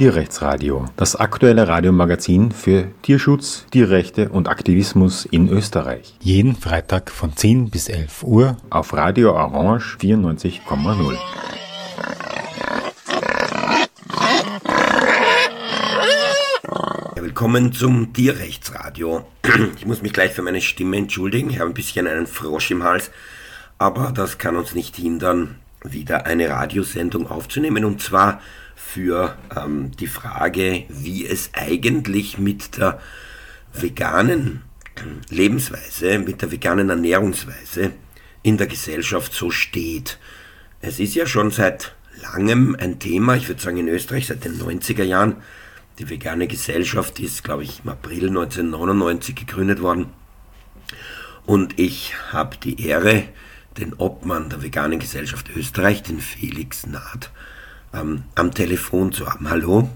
Tierrechtsradio, das aktuelle Radiomagazin für Tierschutz, Tierrechte und Aktivismus in Österreich. Jeden Freitag von 10 bis 11 Uhr auf Radio Orange 94,0. Willkommen zum Tierrechtsradio. Ich muss mich gleich für meine Stimme entschuldigen. Ich habe ein bisschen einen Frosch im Hals, aber das kann uns nicht hindern, wieder eine Radiosendung aufzunehmen und zwar für ähm, die Frage, wie es eigentlich mit der veganen Lebensweise, mit der veganen Ernährungsweise in der Gesellschaft so steht. Es ist ja schon seit langem ein Thema, ich würde sagen in Österreich seit den 90er Jahren. Die vegane Gesellschaft ist, glaube ich, im April 1999 gegründet worden. Und ich habe die Ehre, den Obmann der veganen Gesellschaft Österreich, den Felix Naht, ähm, am Telefon zu haben. Hallo?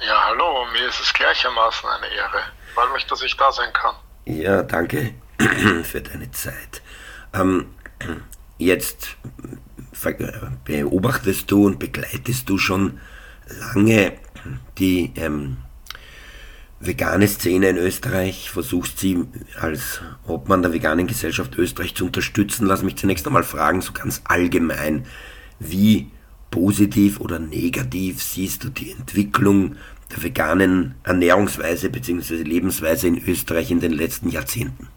Ja, hallo, mir ist es gleichermaßen eine Ehre. Ich freue mich, dass ich da sein kann. Ja, danke für deine Zeit. Ähm, jetzt beobachtest du und begleitest du schon lange die ähm, vegane Szene in Österreich, versuchst sie als Obmann der veganen Gesellschaft Österreich zu unterstützen. Lass mich zunächst einmal fragen, so ganz allgemein, wie positiv oder negativ siehst du die Entwicklung der veganen Ernährungsweise bzw. Lebensweise in Österreich in den letzten Jahrzehnten?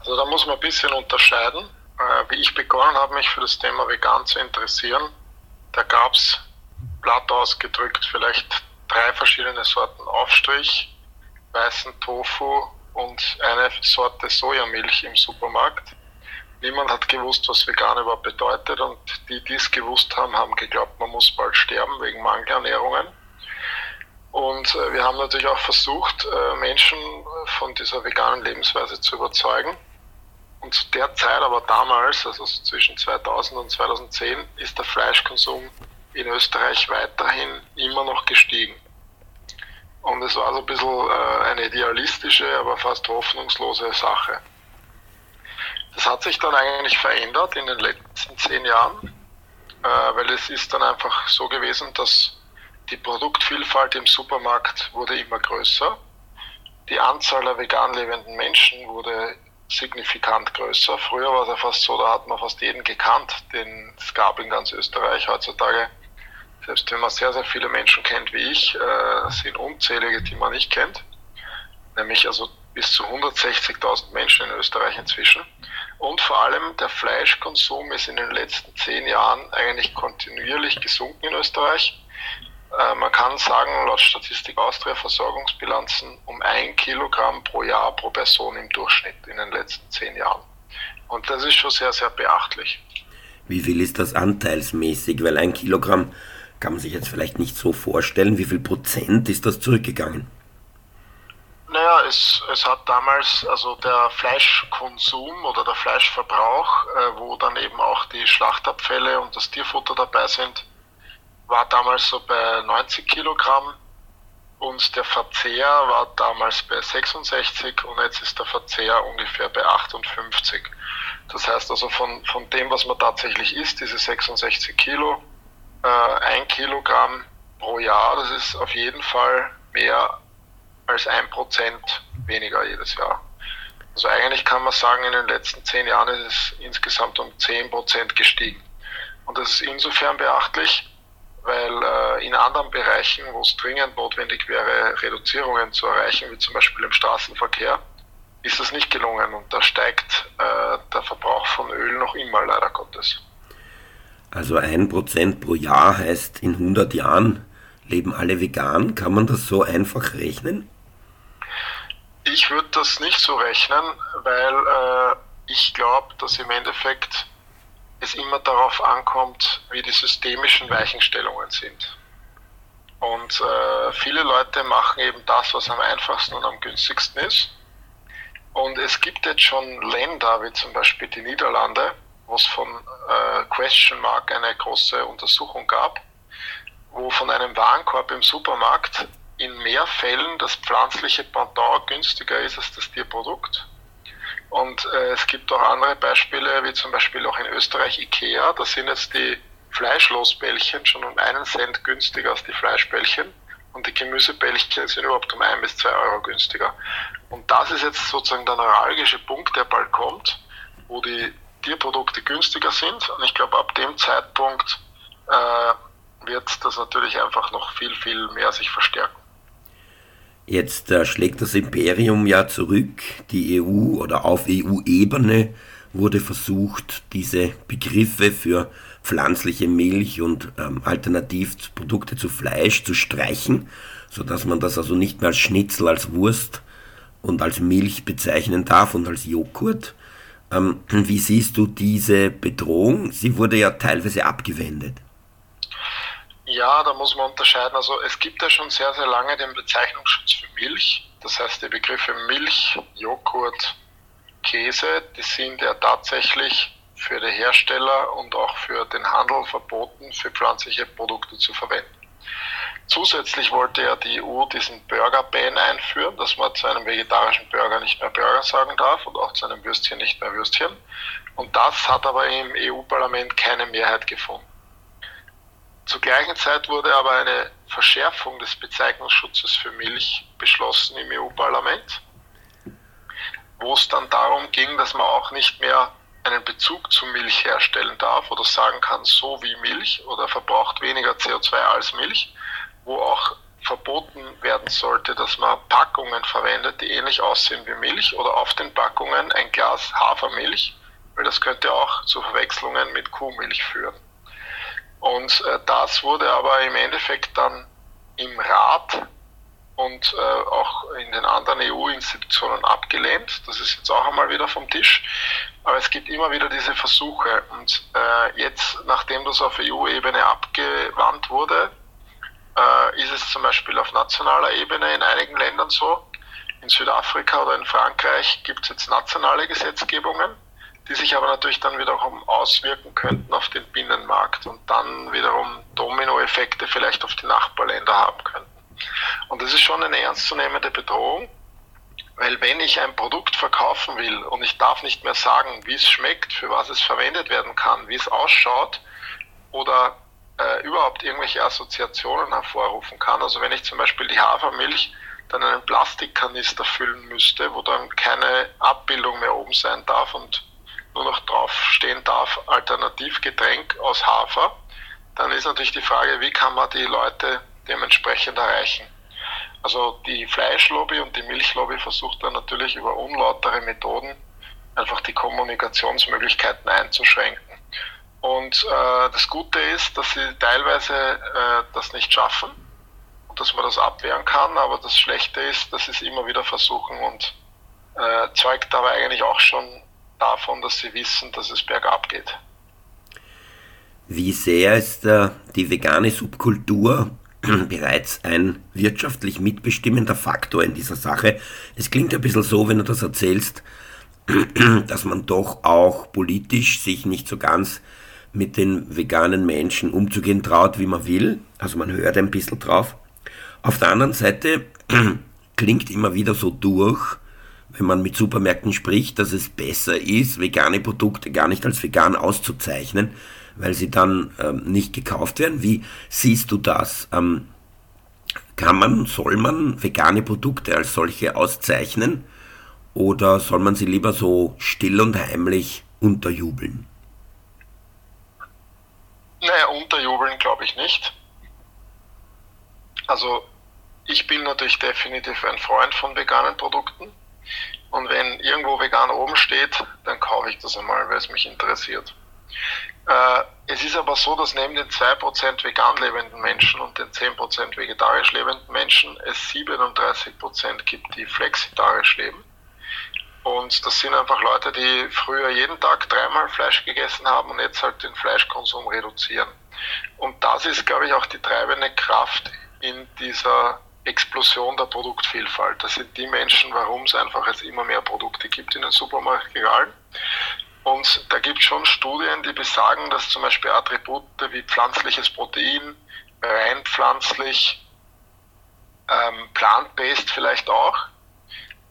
Also da muss man ein bisschen unterscheiden. Äh, wie ich begonnen habe, mich für das Thema vegan zu interessieren, da gab es platt ausgedrückt vielleicht drei verschiedene Sorten Aufstrich, weißen Tofu und eine Sorte Sojamilch im Supermarkt. Niemand hat gewusst, was vegan überhaupt bedeutet und die, die es gewusst haben, haben geglaubt, man muss bald sterben wegen Mangelernährungen. Und äh, wir haben natürlich auch versucht, äh, Menschen von dieser veganen Lebensweise zu überzeugen. Und zu der Zeit, aber damals, also zwischen 2000 und 2010, ist der Fleischkonsum in Österreich weiterhin immer noch gestiegen. Und es war so ein bisschen äh, eine idealistische, aber fast hoffnungslose Sache. Das hat sich dann eigentlich verändert in den letzten zehn Jahren, äh, weil es ist dann einfach so gewesen, dass die Produktvielfalt im Supermarkt wurde immer größer. Die Anzahl der vegan lebenden Menschen wurde signifikant größer. Früher war es ja fast so, da hat man fast jeden gekannt, den es gab in ganz Österreich. Heutzutage, selbst wenn man sehr, sehr viele Menschen kennt wie ich, äh, sind unzählige, die man nicht kennt. Nämlich also bis zu 160.000 Menschen in Österreich inzwischen. Und vor allem der Fleischkonsum ist in den letzten zehn Jahren eigentlich kontinuierlich gesunken in Österreich. Äh, man kann sagen, laut Statistik Austria Versorgungsbilanzen um ein Kilogramm pro Jahr pro Person im Durchschnitt in den letzten zehn Jahren. Und das ist schon sehr, sehr beachtlich. Wie viel ist das anteilsmäßig? Weil ein Kilogramm kann man sich jetzt vielleicht nicht so vorstellen. Wie viel Prozent ist das zurückgegangen? Naja, es, es hat damals, also der Fleischkonsum oder der Fleischverbrauch, äh, wo dann eben auch die Schlachtabfälle und das Tierfutter dabei sind, war damals so bei 90 Kilogramm und der Verzehr war damals bei 66 und jetzt ist der Verzehr ungefähr bei 58. Das heißt also von, von dem, was man tatsächlich isst, diese 66 Kilo, äh, ein Kilogramm pro Jahr, das ist auf jeden Fall mehr als ein Prozent weniger jedes Jahr. Also eigentlich kann man sagen, in den letzten zehn Jahren ist es insgesamt um 10 Prozent gestiegen. Und das ist insofern beachtlich, weil äh, in anderen Bereichen, wo es dringend notwendig wäre, Reduzierungen zu erreichen, wie zum Beispiel im Straßenverkehr, ist das nicht gelungen und da steigt äh, der Verbrauch von Öl noch immer, leider Gottes. Also ein Prozent pro Jahr heißt, in 100 Jahren leben alle vegan. Kann man das so einfach rechnen? Ich würde das nicht so rechnen, weil äh, ich glaube, dass im Endeffekt es immer darauf ankommt, wie die systemischen Weichenstellungen sind. Und äh, viele Leute machen eben das, was am einfachsten und am günstigsten ist. Und es gibt jetzt schon Länder, wie zum Beispiel die Niederlande, wo es von äh, Question Mark eine große Untersuchung gab, wo von einem Warenkorb im Supermarkt in mehr Fällen das pflanzliche Pendant günstiger ist als das Tierprodukt. Und äh, es gibt auch andere Beispiele, wie zum Beispiel auch in Österreich IKEA. Da sind jetzt die Fleischlosbällchen schon um einen Cent günstiger als die Fleischbällchen und die Gemüsebällchen sind überhaupt um ein bis zwei Euro günstiger. Und das ist jetzt sozusagen der neuralgische Punkt, der bald kommt, wo die Tierprodukte günstiger sind. Und ich glaube, ab dem Zeitpunkt äh, wird das natürlich einfach noch viel, viel mehr sich verstärken. Jetzt äh, schlägt das Imperium ja zurück. Die EU oder auf EU-Ebene wurde versucht, diese Begriffe für pflanzliche Milch und ähm, Alternativprodukte zu Fleisch zu streichen, sodass man das also nicht mehr als Schnitzel, als Wurst und als Milch bezeichnen darf und als Joghurt. Ähm, wie siehst du diese Bedrohung? Sie wurde ja teilweise abgewendet. Ja, da muss man unterscheiden. Also es gibt ja schon sehr, sehr lange den Bezeichnungsschutz für Milch. Das heißt, die Begriffe Milch, Joghurt, Käse, die sind ja tatsächlich für die Hersteller und auch für den Handel verboten, für pflanzliche Produkte zu verwenden. Zusätzlich wollte ja die EU diesen Burger-Ban einführen, dass man zu einem vegetarischen Burger nicht mehr Burger sagen darf und auch zu einem Würstchen nicht mehr Würstchen. Und das hat aber im EU-Parlament keine Mehrheit gefunden. Zur gleichen Zeit wurde aber eine Verschärfung des Bezeichnungsschutzes für Milch beschlossen im EU-Parlament, wo es dann darum ging, dass man auch nicht mehr einen Bezug zu Milch herstellen darf oder sagen kann, so wie Milch oder verbraucht weniger CO2 als Milch, wo auch verboten werden sollte, dass man Packungen verwendet, die ähnlich aussehen wie Milch oder auf den Packungen ein Glas Hafermilch, weil das könnte auch zu Verwechslungen mit Kuhmilch führen. Und äh, das wurde aber im Endeffekt dann im Rat und äh, auch in den anderen EU-Institutionen abgelehnt. Das ist jetzt auch einmal wieder vom Tisch. Aber es gibt immer wieder diese Versuche. Und äh, jetzt, nachdem das auf EU-Ebene abgewandt wurde, äh, ist es zum Beispiel auf nationaler Ebene in einigen Ländern so. In Südafrika oder in Frankreich gibt es jetzt nationale Gesetzgebungen, die sich aber natürlich dann wiederum auswirken könnten auf den Binnenmarkt und dann wiederum Dominoeffekte vielleicht auf die Nachbarländer haben könnten. Und das ist schon eine ernstzunehmende Bedrohung, weil wenn ich ein Produkt verkaufen will und ich darf nicht mehr sagen, wie es schmeckt, für was es verwendet werden kann, wie es ausschaut oder äh, überhaupt irgendwelche Assoziationen hervorrufen kann. Also wenn ich zum Beispiel die Hafermilch dann einen Plastikkanister füllen müsste, wo dann keine Abbildung mehr oben sein darf und nur noch draufstehen darf, Alternativgetränk aus Hafer, dann ist natürlich die Frage, wie kann man die Leute dementsprechend erreichen. Also die Fleischlobby und die Milchlobby versucht dann natürlich über unlautere Methoden einfach die Kommunikationsmöglichkeiten einzuschränken. Und äh, das Gute ist, dass sie teilweise äh, das nicht schaffen und dass man das abwehren kann, aber das Schlechte ist, dass sie es immer wieder versuchen und äh, zeugt aber eigentlich auch schon davon, dass sie wissen, dass es bergab geht. Wie sehr ist äh, die vegane Subkultur bereits ein wirtschaftlich mitbestimmender Faktor in dieser Sache? Es klingt ein bisschen so, wenn du das erzählst, dass man doch auch politisch sich nicht so ganz mit den veganen Menschen umzugehen traut, wie man will. Also man hört ein bisschen drauf. Auf der anderen Seite klingt immer wieder so durch, wenn man mit Supermärkten spricht, dass es besser ist, vegane Produkte gar nicht als vegan auszuzeichnen, weil sie dann ähm, nicht gekauft werden. Wie siehst du das? Ähm, kann man, soll man vegane Produkte als solche auszeichnen oder soll man sie lieber so still und heimlich unterjubeln? Naja, unterjubeln glaube ich nicht. Also ich bin natürlich definitiv ein Freund von veganen Produkten. Und wenn irgendwo vegan oben steht, dann kaufe ich das einmal, weil es mich interessiert. Äh, es ist aber so, dass neben den 2% vegan lebenden Menschen und den 10% vegetarisch lebenden Menschen es 37% gibt, die flexitarisch leben. Und das sind einfach Leute, die früher jeden Tag dreimal Fleisch gegessen haben und jetzt halt den Fleischkonsum reduzieren. Und das ist, glaube ich, auch die treibende Kraft in dieser Explosion der Produktvielfalt. Das sind die Menschen, warum es einfach jetzt immer mehr Produkte gibt in den Supermarktregalen. Und da gibt es schon Studien, die besagen, dass zum Beispiel Attribute wie pflanzliches Protein, rein pflanzlich, ähm, plant-based vielleicht auch,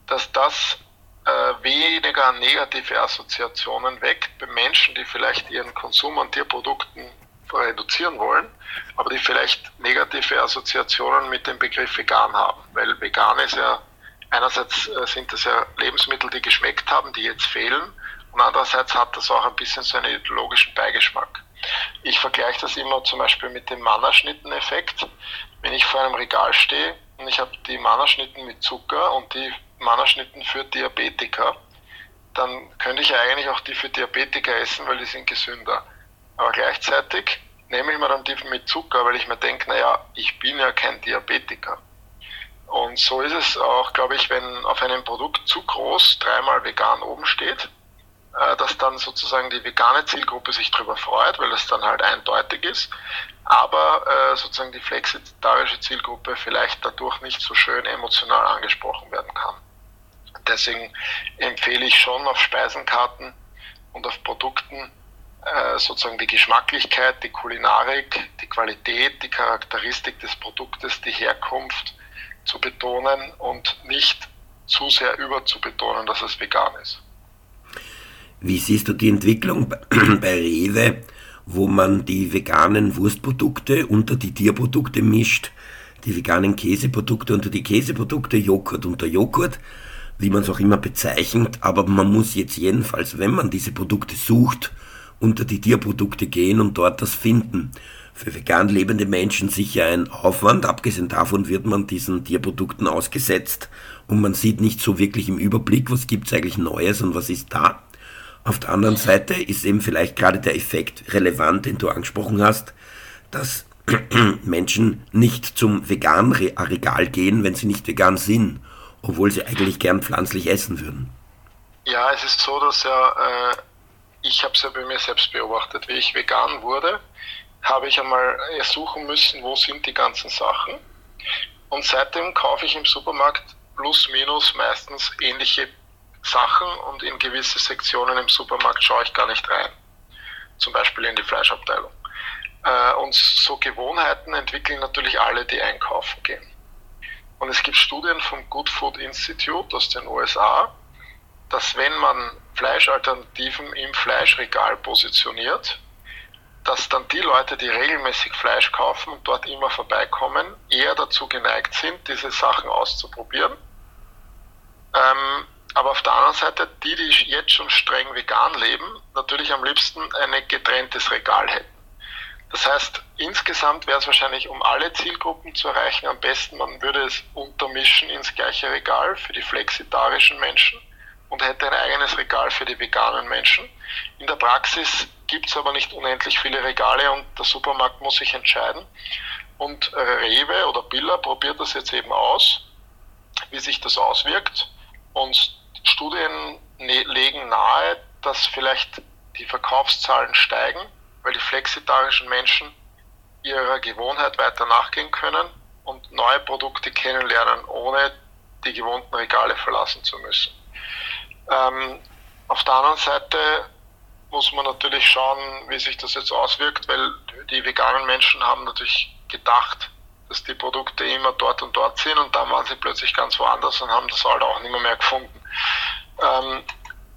dass das äh, weniger negative Assoziationen weckt bei Menschen, die vielleicht ihren Konsum an Tierprodukten reduzieren wollen, aber die vielleicht negative Assoziationen mit dem Begriff vegan haben, weil vegan ist ja einerseits äh, sind das ja Lebensmittel, die geschmeckt haben, die jetzt fehlen und andererseits hat das auch ein bisschen so einen ideologischen Beigeschmack. Ich vergleiche das immer zum Beispiel mit dem Mannerschnitten-Effekt. Wenn ich vor einem Regal stehe und ich habe die Mannerschnitten mit Zucker und die Mannerschnitten für Diabetiker, dann könnte ich ja eigentlich auch die für Diabetiker essen, weil die sind gesünder. Aber gleichzeitig nehme ich mir dann die mit Zucker, weil ich mir denke, naja, ich bin ja kein Diabetiker. Und so ist es auch, glaube ich, wenn auf einem Produkt zu groß dreimal vegan oben steht, äh, dass dann sozusagen die vegane Zielgruppe sich darüber freut, weil es dann halt eindeutig ist, aber äh, sozusagen die flexitarische Zielgruppe vielleicht dadurch nicht so schön emotional angesprochen werden kann. Deswegen empfehle ich schon auf Speisenkarten und auf Produkten sozusagen die Geschmacklichkeit, die Kulinarik, die Qualität, die Charakteristik des Produktes, die Herkunft zu betonen und nicht zu sehr überzubetonen, dass es vegan ist. Wie siehst du die Entwicklung bei Rewe, wo man die veganen Wurstprodukte unter die Tierprodukte mischt, die veganen Käseprodukte unter die Käseprodukte, Joghurt unter Joghurt? wie man es auch immer bezeichnet, aber man muss jetzt jedenfalls, wenn man diese Produkte sucht, unter die Tierprodukte gehen und dort das finden. Für vegan lebende Menschen sicher ein Aufwand, abgesehen davon wird man diesen Tierprodukten ausgesetzt und man sieht nicht so wirklich im Überblick, was gibt's eigentlich Neues und was ist da. Auf der anderen Seite ist eben vielleicht gerade der Effekt relevant, den du angesprochen hast, dass Menschen nicht zum veganen Regal gehen, wenn sie nicht vegan sind obwohl sie eigentlich gern pflanzlich essen würden. Ja, es ist so, dass ja, äh, ich habe es ja bei mir selbst beobachtet, wie ich vegan wurde, habe ich einmal suchen müssen, wo sind die ganzen Sachen. Und seitdem kaufe ich im Supermarkt plus minus meistens ähnliche Sachen und in gewisse Sektionen im Supermarkt schaue ich gar nicht rein. Zum Beispiel in die Fleischabteilung. Äh, und so Gewohnheiten entwickeln natürlich alle, die einkaufen gehen. Und es gibt Studien vom Good Food Institute aus den USA, dass wenn man Fleischalternativen im Fleischregal positioniert, dass dann die Leute, die regelmäßig Fleisch kaufen und dort immer vorbeikommen, eher dazu geneigt sind, diese Sachen auszuprobieren. Ähm, aber auf der anderen Seite, die, die jetzt schon streng vegan leben, natürlich am liebsten ein getrenntes Regal hätten. Das heißt, insgesamt wäre es wahrscheinlich, um alle Zielgruppen zu erreichen, am besten, man würde es untermischen ins gleiche Regal für die flexitarischen Menschen und hätte ein eigenes Regal für die veganen Menschen. In der Praxis gibt es aber nicht unendlich viele Regale und der Supermarkt muss sich entscheiden. Und Rewe oder Billa probiert das jetzt eben aus, wie sich das auswirkt. Und Studien ne-, legen nahe, dass vielleicht die Verkaufszahlen steigen weil die flexitarischen Menschen ihrer Gewohnheit weiter nachgehen können und neue Produkte kennenlernen, ohne die gewohnten Regale verlassen zu müssen. Ähm, auf der anderen Seite muss man natürlich schauen, wie sich das jetzt auswirkt, weil die veganen Menschen haben natürlich gedacht, dass die Produkte immer dort und dort sind und dann waren sie plötzlich ganz woanders und haben das halt auch nicht mehr, mehr gefunden. Ähm,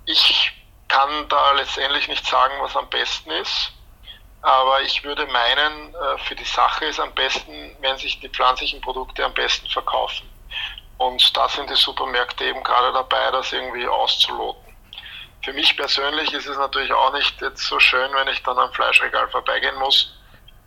ich kann da letztendlich nicht sagen, was am besten ist. Aber ich würde meinen, äh, für die Sache ist am besten, wenn sich die pflanzlichen Produkte am besten verkaufen. Und da sind die Supermärkte eben gerade dabei, das irgendwie auszuloten. Für mich persönlich ist es natürlich auch nicht jetzt so schön, wenn ich dann am Fleischregal vorbeigehen muss.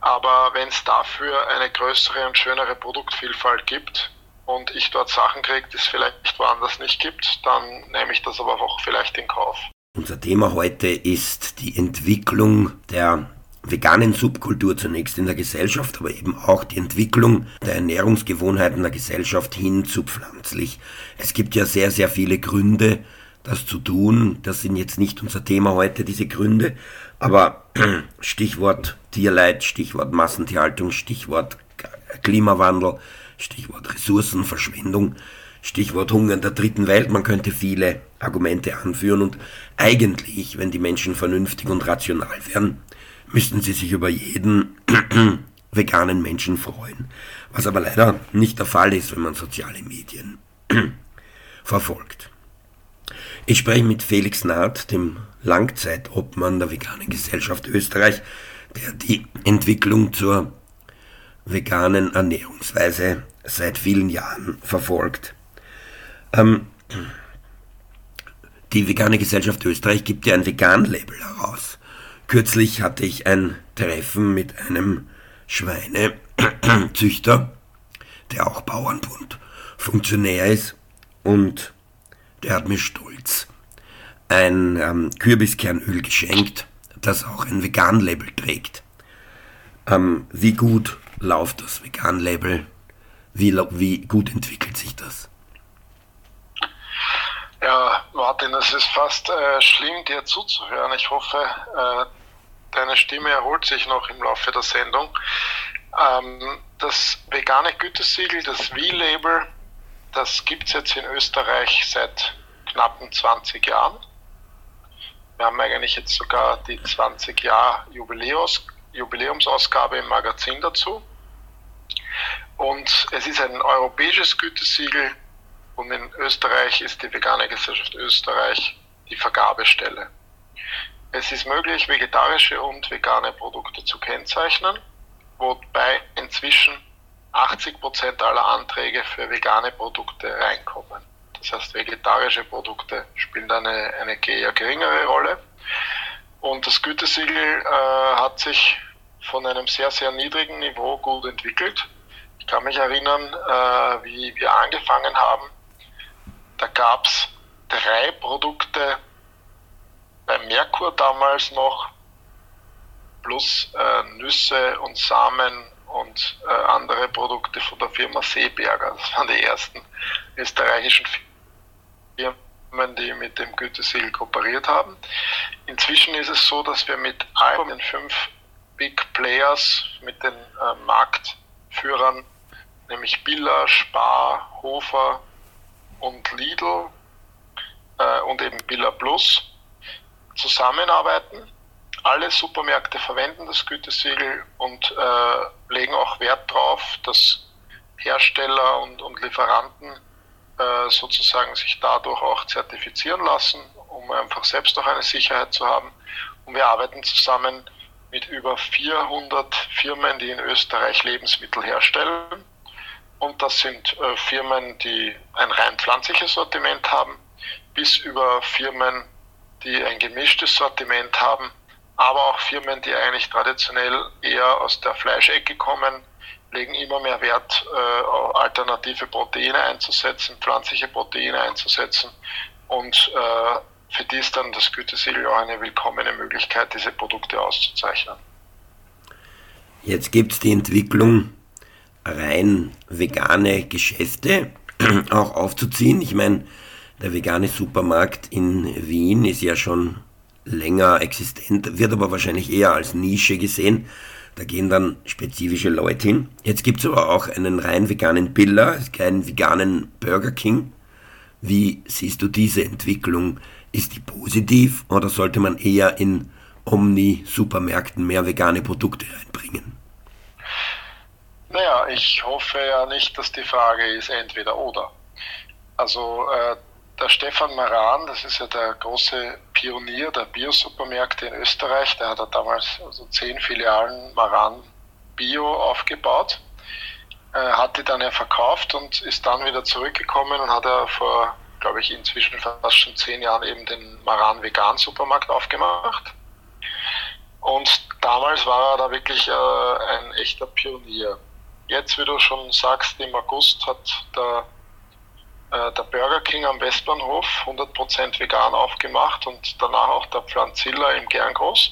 Aber wenn es dafür eine größere und schönere Produktvielfalt gibt und ich dort Sachen kriege, die es vielleicht woanders nicht gibt, dann nehme ich das aber auch vielleicht in Kauf. Unser Thema heute ist die Entwicklung der veganen Subkultur zunächst in der Gesellschaft, aber eben auch die Entwicklung der Ernährungsgewohnheiten der Gesellschaft hin zu pflanzlich. Es gibt ja sehr, sehr viele Gründe, das zu tun. Das sind jetzt nicht unser Thema heute, diese Gründe. Aber Stichwort Tierleid, Stichwort Massentierhaltung, Stichwort Klimawandel, Stichwort Ressourcenverschwendung, Stichwort Hunger in der dritten Welt. Man könnte viele Argumente anführen und eigentlich, wenn die Menschen vernünftig und rational wären, müssten sie sich über jeden veganen Menschen freuen. Was aber leider nicht der Fall ist, wenn man soziale Medien verfolgt. Ich spreche mit Felix Naht, dem Langzeitobmann der Veganen Gesellschaft Österreich, der die Entwicklung zur veganen Ernährungsweise seit vielen Jahren verfolgt. Ähm, die Vegane Gesellschaft Österreich gibt ja ein Vegan-Label heraus. Kürzlich hatte ich ein Treffen mit einem Schweinezüchter, der auch Bauernbund Funktionär ist und der hat mir stolz ein ähm, Kürbiskernöl geschenkt, das auch ein Vegan-Label trägt. Ähm, wie gut läuft das Vegan-Label? Wie, wie gut entwickelt sich das? Ja, Martin, es ist fast äh, schlimm, dir zuzuhören. Ich hoffe, äh, deine Stimme erholt sich noch im Laufe der Sendung. Ähm, das vegane Gütesiegel, das V-Label, das gibt es jetzt in Österreich seit knappen 20 Jahren. Wir haben eigentlich jetzt sogar die 20 Jahr Jubiläums, Jubiläumsausgabe im Magazin dazu. Und es ist ein europäisches Gütesiegel und in Österreich ist die Vegane Gesellschaft Österreich die Vergabestelle. Es ist möglich, vegetarische und vegane Produkte zu kennzeichnen, wobei inzwischen 80 Prozent aller Anträge für vegane Produkte reinkommen. Das heißt, vegetarische Produkte spielen eine, eine eher geringere Rolle. Und das Gütesiegel äh, hat sich von einem sehr, sehr niedrigen Niveau gut entwickelt. Ich kann mich erinnern, äh, wie wir angefangen haben. Da gab es drei Produkte bei Merkur damals noch, plus äh, Nüsse und Samen und äh, andere Produkte von der Firma Seeberger. Das waren die ersten österreichischen Firmen, die mit dem Gütesiegel kooperiert haben. Inzwischen ist es so, dass wir mit allen den fünf Big Players, mit den äh, Marktführern, nämlich Billa, Spar, Hofer und Lidl äh, und eben Billa Plus, zusammenarbeiten. Alle Supermärkte verwenden das Gütesiegel und äh, legen auch Wert darauf, dass Hersteller und, und Lieferanten äh, sozusagen sich dadurch auch zertifizieren lassen, um einfach selbst auch eine Sicherheit zu haben. Und wir arbeiten zusammen mit über 400 Firmen, die in Österreich Lebensmittel herstellen. Und das sind äh, Firmen, die ein rein pflanzliches Sortiment haben, bis über Firmen, die ein gemischtes Sortiment haben, aber auch Firmen, die eigentlich traditionell eher aus der Fleischecke kommen, legen immer mehr Wert, äh, alternative Proteine einzusetzen, pflanzliche Proteine einzusetzen und äh, für die ist dann das Gütesiegel auch eine willkommene Möglichkeit, diese Produkte auszuzeichnen. Jetzt gibt es die Entwicklung, rein vegane Geschäfte auch aufzuziehen. Ich meine, der vegane Supermarkt in Wien ist ja schon länger existent, wird aber wahrscheinlich eher als Nische gesehen. Da gehen dann spezifische Leute hin. Jetzt gibt es aber auch einen rein veganen Biller, keinen veganen Burger King. Wie siehst du diese Entwicklung? Ist die positiv oder sollte man eher in Omni-Supermärkten mehr vegane Produkte reinbringen? Naja, ich hoffe ja nicht, dass die Frage ist entweder oder. Also äh, der Stefan Maran, das ist ja der große Pionier der Biosupermärkte in Österreich, der hat ja damals also zehn Filialen Maran Bio aufgebaut, äh, hat die dann ja verkauft und ist dann wieder zurückgekommen und hat er vor, glaube ich, inzwischen fast schon zehn Jahren eben den Maran Vegan Supermarkt aufgemacht. Und damals war er da wirklich äh, ein echter Pionier. Jetzt, wie du schon sagst, im August hat der äh, der Burger King am Westbahnhof 100% vegan aufgemacht und danach auch der Pflanzilla im Gerngroß.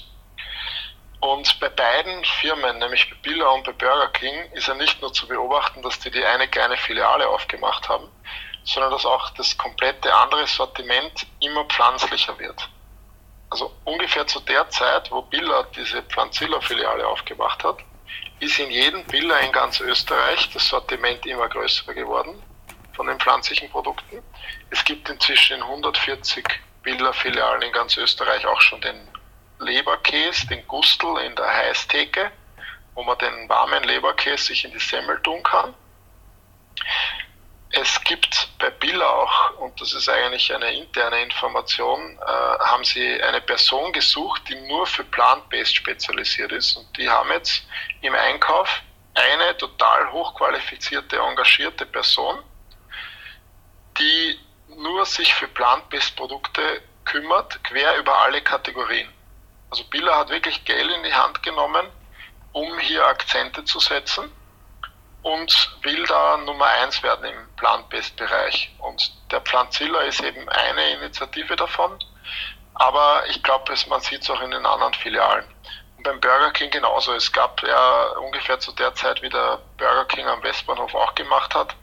Und bei beiden Firmen, nämlich bei Billa und bei Burger King, ist ja nicht nur zu beobachten, dass die die eine kleine Filiale aufgemacht haben, sondern dass auch das komplette andere Sortiment immer pflanzlicher wird. Also ungefähr zu der Zeit, wo Billa diese Pflanzilla-Filiale aufgemacht hat, ist in jedem Billa in ganz Österreich das Sortiment immer größer geworden von den pflanzlichen Produkten. Es gibt inzwischen in 140 Billa-Filialen in ganz Österreich auch schon den Leberkäse, den Gustel in der Heißtheke, wo man den warmen Leberkäse sich in die Semmel tun kann. Es gibt bei Billa auch, und das ist eigentlich eine interne Information, äh, haben sie eine Person gesucht, die nur für Plant-Based spezialisiert ist. Und die haben jetzt im Einkauf eine total hochqualifizierte, engagierte Person, die nur sich für Plant-Based Produkte kümmert, quer über alle Kategorien. Also Billa hat wirklich Geld in die Hand genommen, um hier Akzente zu setzen und will da Nummer eins werden im Plant-Based-Bereich. Und der Pflanzilla ist eben eine Initiative davon, aber ich glaube, man sieht es auch in den anderen Filialen. Und beim Burger King genauso. Es gab ja ungefähr zu der Zeit, wie der Burger King am Westbahnhof auch gemacht hat.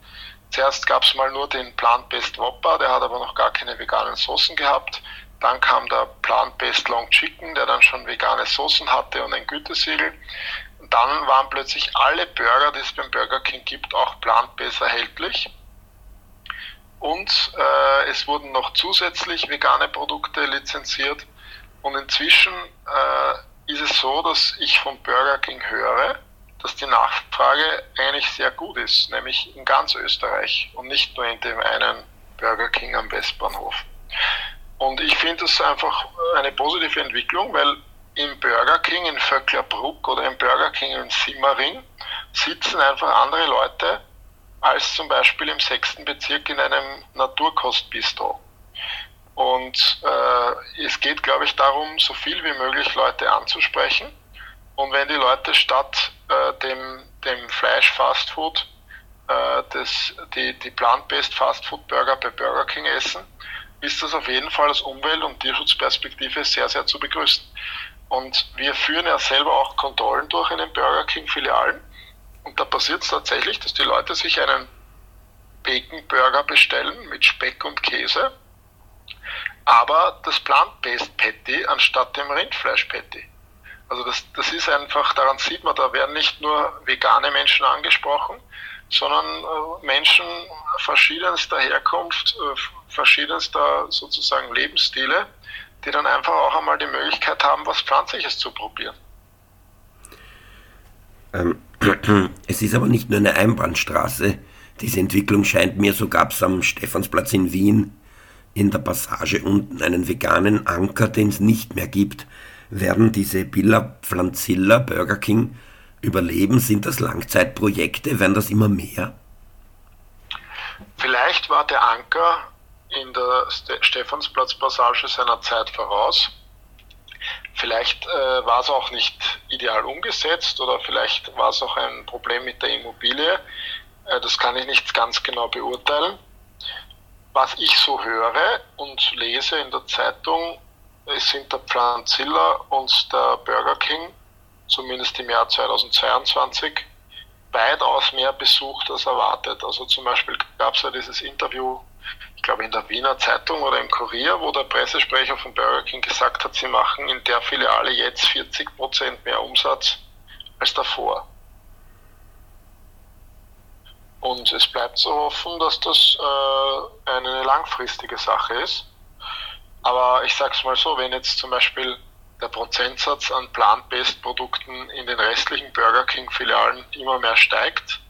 Zuerst gab es mal nur den Plant-Based Whopper, der hat aber noch gar keine veganen Soßen gehabt. Dann kam der Plant-Based Long Chicken, der dann schon vegane Soßen hatte und ein Gütesiegel dann waren plötzlich alle Burger, die es beim Burger King gibt, auch plant-based erhältlich. Und äh, es wurden noch zusätzlich vegane Produkte lizenziert. Und inzwischen äh, ist es so, dass ich von Burger King höre, dass die Nachfrage eigentlich sehr gut ist, nämlich in ganz Österreich und nicht nur in dem einen Burger King am Westbahnhof. Und ich finde das einfach eine positive Entwicklung, weil im Burger King in Vöcklerbruck oder im Burger King in Simmering sitzen einfach andere Leute als zum Beispiel im sechsten Bezirk in einem Naturkostbistro. Und äh, es geht, glaube ich, darum, so viel wie möglich Leute anzusprechen. Und wenn die Leute statt äh, dem, dem Fleisch Fast Food äh, die, die Plant-Based Fast Food Burger bei Burger King essen, ist das auf jeden Fall aus Umwelt- und Tierschutzperspektive sehr, sehr zu begrüßen. Und wir führen ja selber auch Kontrollen durch in den Burger King Filialen. Und da passiert es tatsächlich, dass die Leute sich einen Bacon Burger bestellen mit Speck und Käse, aber das Plant-Based Patty anstatt dem Rindfleisch Patty. Also das, das ist einfach, daran sieht man, da werden nicht nur vegane Menschen angesprochen, sondern äh, Menschen verschiedenster Herkunft, äh, verschiedenster sozusagen Lebensstile die dann einfach auch einmal die Möglichkeit haben, was Pflanzliches zu probieren. Ähm, es ist aber nicht nur eine Einbahnstraße. Diese Entwicklung scheint mir, so gab es am Stephansplatz in Wien in der Passage unten einen veganen Anker, den es nicht mehr gibt. Werden diese Billa Pflanzilla Burger King überleben? Sind das Langzeitprojekte? Werden das immer mehr? Vielleicht war der Anker in der Stephansplatzpassage seiner Zeit voraus. Vielleicht äh, war es auch nicht ideal umgesetzt oder vielleicht war es auch ein Problem mit der Immobilie. Äh, das kann ich nicht ganz genau beurteilen. Was ich so höre und lese in der Zeitung, es sind der Pflanzilla und der Burger King, zumindest im Jahr 2022, weitaus mehr besucht als erwartet. Also zum Beispiel gab es ja dieses Interview ich glaube in der Wiener Zeitung oder im Kurier, wo der Pressesprecher von Burger King gesagt hat, sie machen in der Filiale jetzt 40 Prozent mehr Umsatz als davor. Und es bleibt zu hoffen, dass das äh, eine langfristige Sache ist. Aber ich sage es mal so, wenn jetzt zum Beispiel der Prozentsatz an Plant-Based-Produkten in den restlichen Burger King-Filialen immer mehr steigt,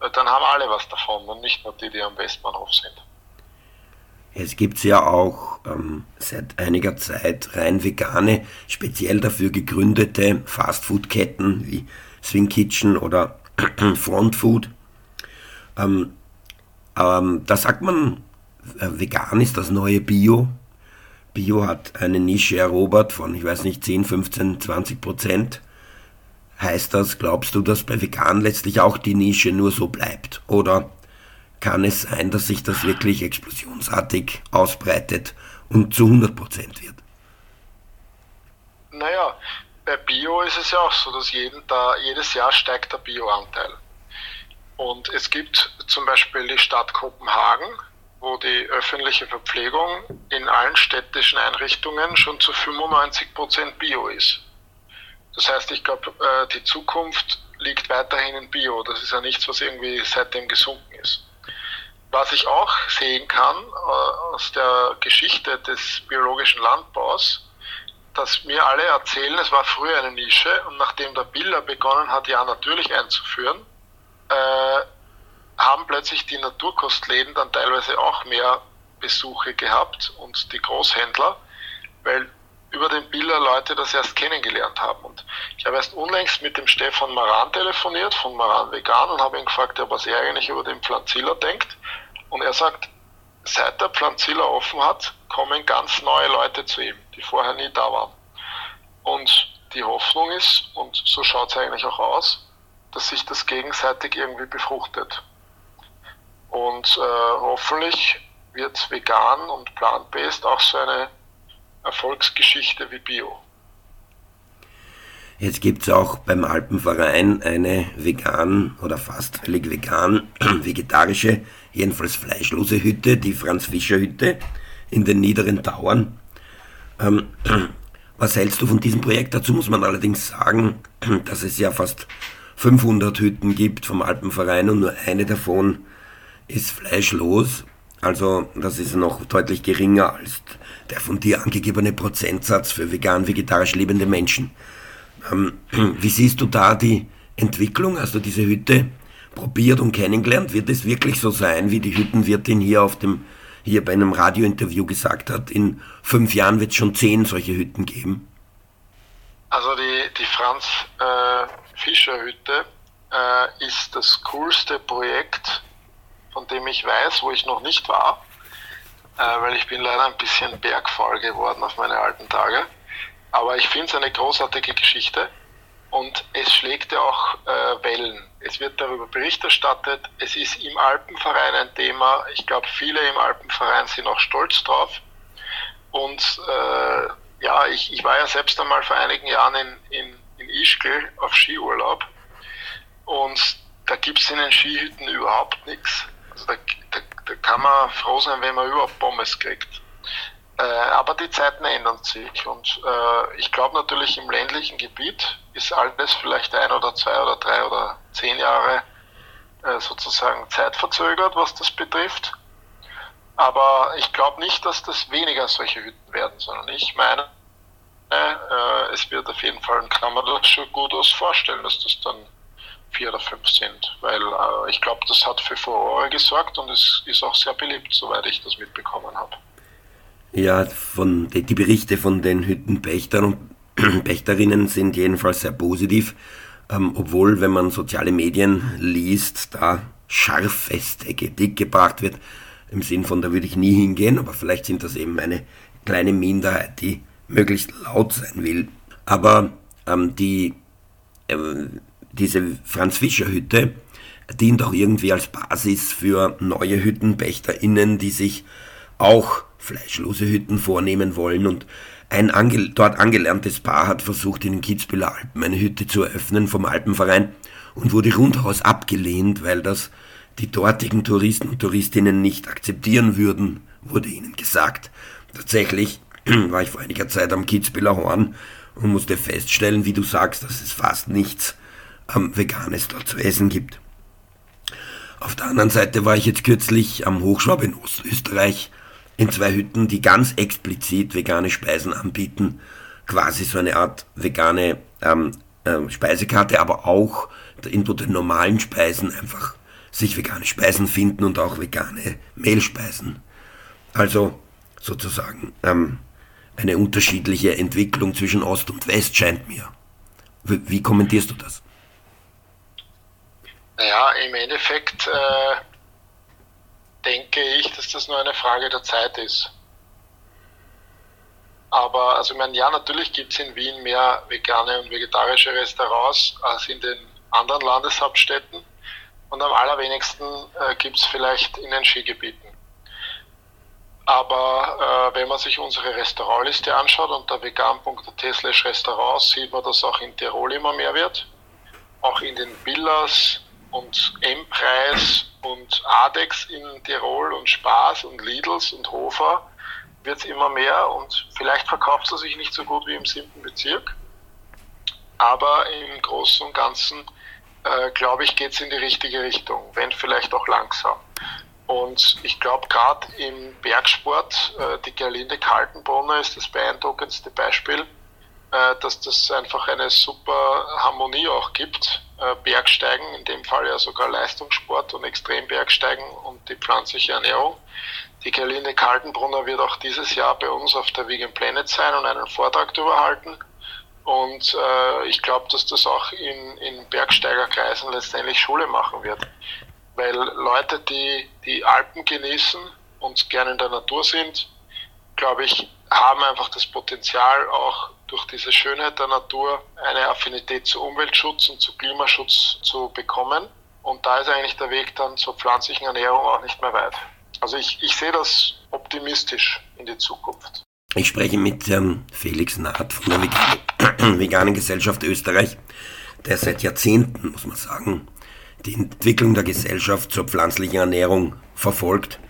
äh, dann haben alle was davon und nicht nur die, die am Westbahnhof sind. Es gibt ja auch ähm, seit einiger Zeit rein vegane, speziell dafür gegründete Fastfood-Ketten wie Swing Kitchen oder Front Food. Ähm, ähm, da sagt man, äh, vegan ist das neue Bio. Bio hat eine Nische erobert von, ich weiß nicht, 10, 15, 20 Prozent. Heißt das, glaubst du, dass bei vegan letztlich auch die Nische nur so bleibt? Oder kann es sein, dass sich das wirklich explosionsartig ausbreitet und zu 100% wird. Naja, bei Bio ist es ja auch so, dass jeden, da, jedes Jahr steigt der Bioanteil. Und es gibt zum Beispiel die Stadt Kopenhagen, wo die öffentliche Verpflegung in allen städtischen Einrichtungen schon zu 95% Bio ist. Das heißt, ich glaube, äh, die Zukunft liegt weiterhin in Bio. Das ist ja nichts, was irgendwie seitdem gesunken ist. Was ich auch sehen kann äh, aus der Geschichte des biologischen Landbaus, dass mir alle erzählen, es war früher eine Nische und nachdem der Biller begonnen hat, ja natürlich einzuführen, äh, haben plötzlich die Naturkostläden dann teilweise auch mehr Besuche gehabt und die Großhändler, weil über den Biller Leute das erst kennengelernt haben. Und ich habe erst unlängst mit dem Stefan Maran telefoniert, von Maran Vegan, und habe ihn gefragt, was er eigentlich über den Pflanziller denkt. Und er sagt, seit der Pflanziller offen hat, kommen ganz neue Leute zu ihm, die vorher nie da waren. Und die Hoffnung ist, und so schaut es eigentlich auch aus, dass sich das gegenseitig irgendwie befruchtet. Und äh, hoffentlich wird vegan und plant-based auch so eine Erfolgsgeschichte wie Bio. Jetzt gibt es auch beim Alpenverein eine vegan oder fast völlig vegan, vegetarische, jedenfalls fleischlose Hütte, die Franz-Fischer-Hütte in den niederen Tauern. Ähm, was hältst du von diesem Projekt? Dazu muss man allerdings sagen, dass es ja fast 500 Hütten gibt vom Alpenverein und nur eine davon ist fleischlos. Also das ist noch deutlich geringer als der von dir angegebene Prozentsatz für vegan-vegetarisch lebende Menschen. Ähm, wie siehst du da die Entwicklung? Hast du diese Hütte probiert und kennengelernt? Wird es wirklich so sein, wie die Hüttenwirtin hier auf dem hier bei einem Radiointerview gesagt hat, in fünf Jahren wird es schon zehn solche Hütten geben? Also die, die Franz äh, Fischer Hütte äh, ist das coolste Projekt, von dem ich weiß, wo ich noch nicht war äh, weil ich bin leider ein bisschen bergfaul geworden auf meine alten Tage. Aber ich finde es eine großartige Geschichte und es schlägt ja auch äh, Wellen. Es wird darüber Bericht erstattet. Es ist im Alpenverein ein Thema. Ich glaube, viele im Alpenverein sind auch stolz drauf. Und äh, ja, ich, ich war ja selbst einmal vor einigen Jahren in, in, in Ischgl auf Skiurlaub und da gibt es in den Skihütten überhaupt nichts. Also da, da, da kann man froh sein, wenn man überhaupt Pommes kriegt. Äh, aber die Zeiten ändern sich und äh, ich glaube natürlich im ländlichen Gebiet ist alles vielleicht ein oder zwei oder drei oder zehn Jahre äh, sozusagen zeitverzögert, was das betrifft. Aber ich glaube nicht, dass das weniger solche Hütten werden, sondern ich meine, äh, es wird auf jeden Fall, kann man das schon gut aus vorstellen, dass das dann vier oder fünf sind, weil äh, ich glaube, das hat für Furore gesorgt und es ist auch sehr beliebt, soweit ich das mitbekommen habe. Ja, von, die, Berichte von den Hüttenpächtern und Pächterinnen sind jedenfalls sehr positiv, ähm, obwohl, wenn man soziale Medien liest, da scharffeste Kritik gebracht wird, im Sinn von, da würde ich nie hingehen, aber vielleicht sind das eben eine kleine Minderheit, die möglichst laut sein will. Aber ähm, die äh, diese Franz-Fischer-Hütte dient auch irgendwie als Basis für neue HüttenpächterInnen, die sich auch fleischlose Hütten vornehmen wollen und ein ange dort angelerntes Paar hat versucht, in den Kitzbüheler Alpen eine Hütte zu eröffnen vom Alpenverein und wurde rundhaus abgelehnt, weil das die dortigen Touristen und Touristinnen nicht akzeptieren würden, wurde ihnen gesagt. Tatsächlich war ich vor einiger Zeit am Kitzbüheler Horn und musste feststellen, wie du sagst, dass es fast nichts ähm, Veganes dort zu essen gibt. Auf der anderen Seite war ich jetzt kürzlich am Hochschwab in Ostösterreich in zwei Hütten, die ganz explizit vegane Speisen anbieten. Quasi so eine Art vegane ähm, äh, Speisekarte, aber auch in den normalen Speisen einfach sich vegane Speisen finden und auch vegane Mehlspeisen. Also sozusagen ähm, eine unterschiedliche Entwicklung zwischen Ost und West scheint mir. Wie, wie kommentierst du das? Naja, im Endeffekt äh, denke ich, dass das nur eine Frage der Zeit ist. Aber, also ich meine, ja, natürlich gibt es in Wien mehr vegane und vegetarische Restaurants als in den anderen Landeshauptstädten. Und am allerwenigsten äh, gibt es vielleicht in den Skigebieten. Aber äh, wenn man sich unsere Restaurantliste anschaut unter vegan.at slash Restaurants, sieht man, dass auch in Tirol immer mehr wird. Auch in den Villas, und M-Preis und Adex in Tirol und Spaß und Lidls und Hofer wird es immer mehr und vielleicht verkauft es sich nicht so gut wie im siebten Bezirk. Aber im Großen und Ganzen, äh, glaube ich, geht es in die richtige Richtung, wenn vielleicht auch langsam. Und ich glaube, gerade im Bergsport, äh, die Gerlinde Kaltenbrunner ist das beeindruckendste Beispiel. Äh, dass das einfach eine super Harmonie auch gibt. Äh, Bergsteigen, in dem Fall ja sogar Leistungssport und Extrembergsteigen und die pflanzliche Ernährung. Die Gerline Kaltenbrunner wird auch dieses Jahr bei uns auf der Vegan Planet sein und einen Vortrag darüber halten. Und äh, ich glaube, dass das auch in, in Bergsteigerkreisen letztendlich Schule machen wird. Weil Leute, die die Alpen genießen und gerne in der Natur sind, glaube ich, haben einfach das Potenzial, auch durch diese Schönheit der Natur eine Affinität zu Umweltschutz und zu Klimaschutz zu bekommen. Und da ist eigentlich der Weg dann zur pflanzlichen Ernährung auch nicht mehr weit. Also ich, ich sehe das optimistisch in die Zukunft. Ich spreche mit ähm, Felix Naht von der Vegan Veganen Gesellschaft Österreich, der seit Jahrzehnten, muss man sagen, die Entwicklung der Gesellschaft zur pflanzlichen Ernährung verfolgt